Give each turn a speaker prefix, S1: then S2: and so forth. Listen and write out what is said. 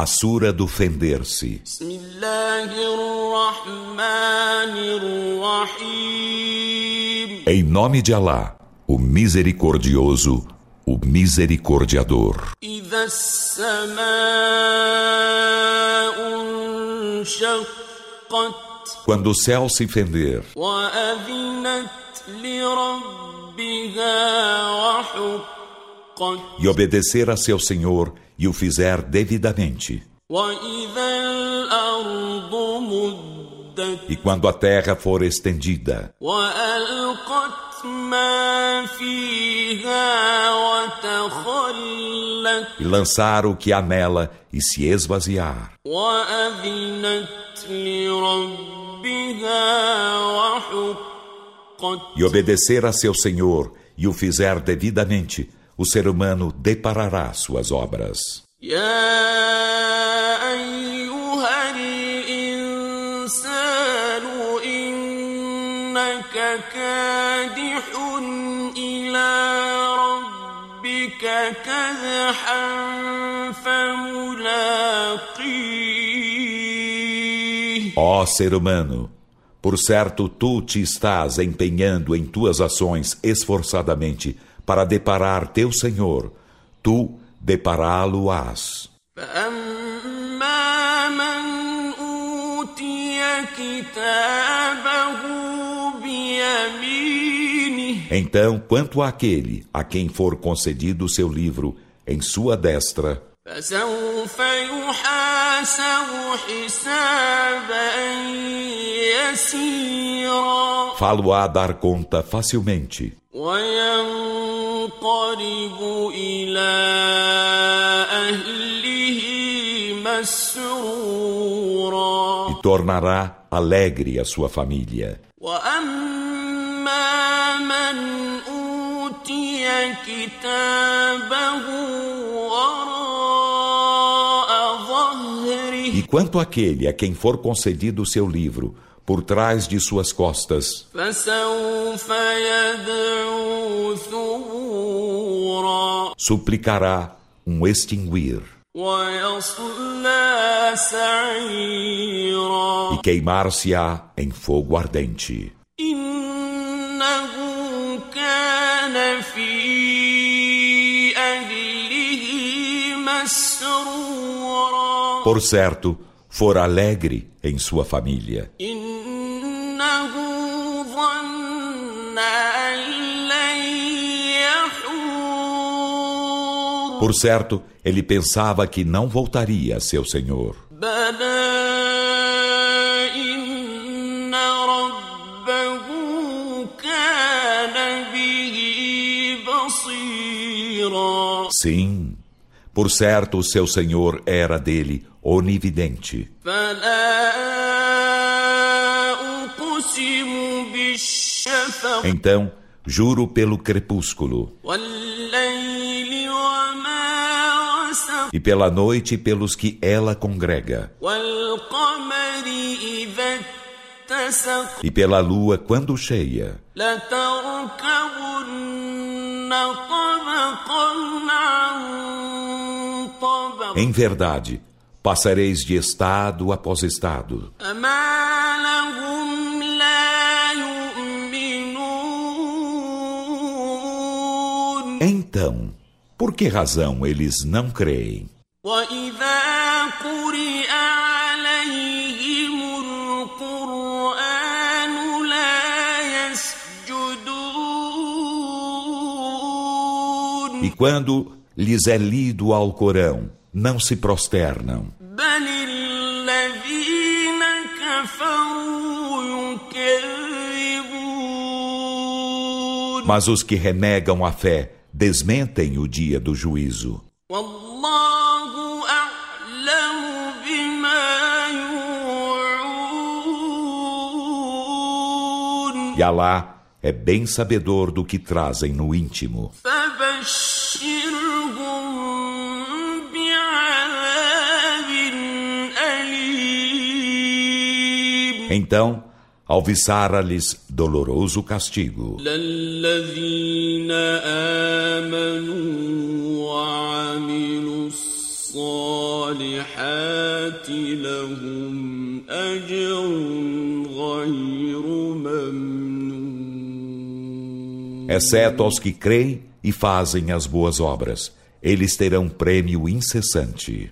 S1: A sura do fender-se. Em nome de Alá, o misericordioso, o misericordiador. Quando o céu se fender. E obedecer a seu Senhor e o fizer devidamente. E quando a terra for estendida, e lançar o que há nela e se esvaziar, e obedecer a seu Senhor e o fizer devidamente, o ser humano deparará suas obras. Ó oh, ser humano, por certo tu te estás empenhando em tuas ações esforçadamente para deparar teu Senhor, tu depará-lo-ás. Então, quanto àquele a quem for concedido o seu livro em sua destra,
S2: falo
S1: a dar conta facilmente.
S2: وينقلب إلى أهله مسرورا
S1: e tornará alegre a sua família.
S2: وأما من أوتي كتابه وراء ظهره
S1: E quanto àquele a quem for concedido o seu livro por trás de suas costas,
S2: فسوف يدعو ثبورا
S1: suplicará um extinguir
S2: ويصلى سعيرا
S1: e queimar-se-á em fogo ardente.
S2: إنه كان في أهله مسرورا
S1: Por certo, for alegre em sua família.
S2: إنه ظن أن
S1: Por certo, ele pensava que não voltaria a seu Senhor. Sim, por certo, o seu Senhor era dele onividente. Então, juro pelo crepúsculo. e pela noite pelos que ela congrega, e pela lua quando cheia. Em verdade, passareis de estado após estado. Então, por que razão eles não creem?
S2: وإذا قرئ عليهم القرآن لا يسجدون
S1: E quando lhes é lido ao Corão, não se prosternam,
S2: بل الذين كفروا يكذبون
S1: mas os que renegam a fé desmentem o dia do juízo. E Alá é bem sabedor do que trazem no íntimo. Então, alviçara-lhes doloroso castigo. Exceto aos que creem e fazem as boas obras, eles terão prêmio incessante.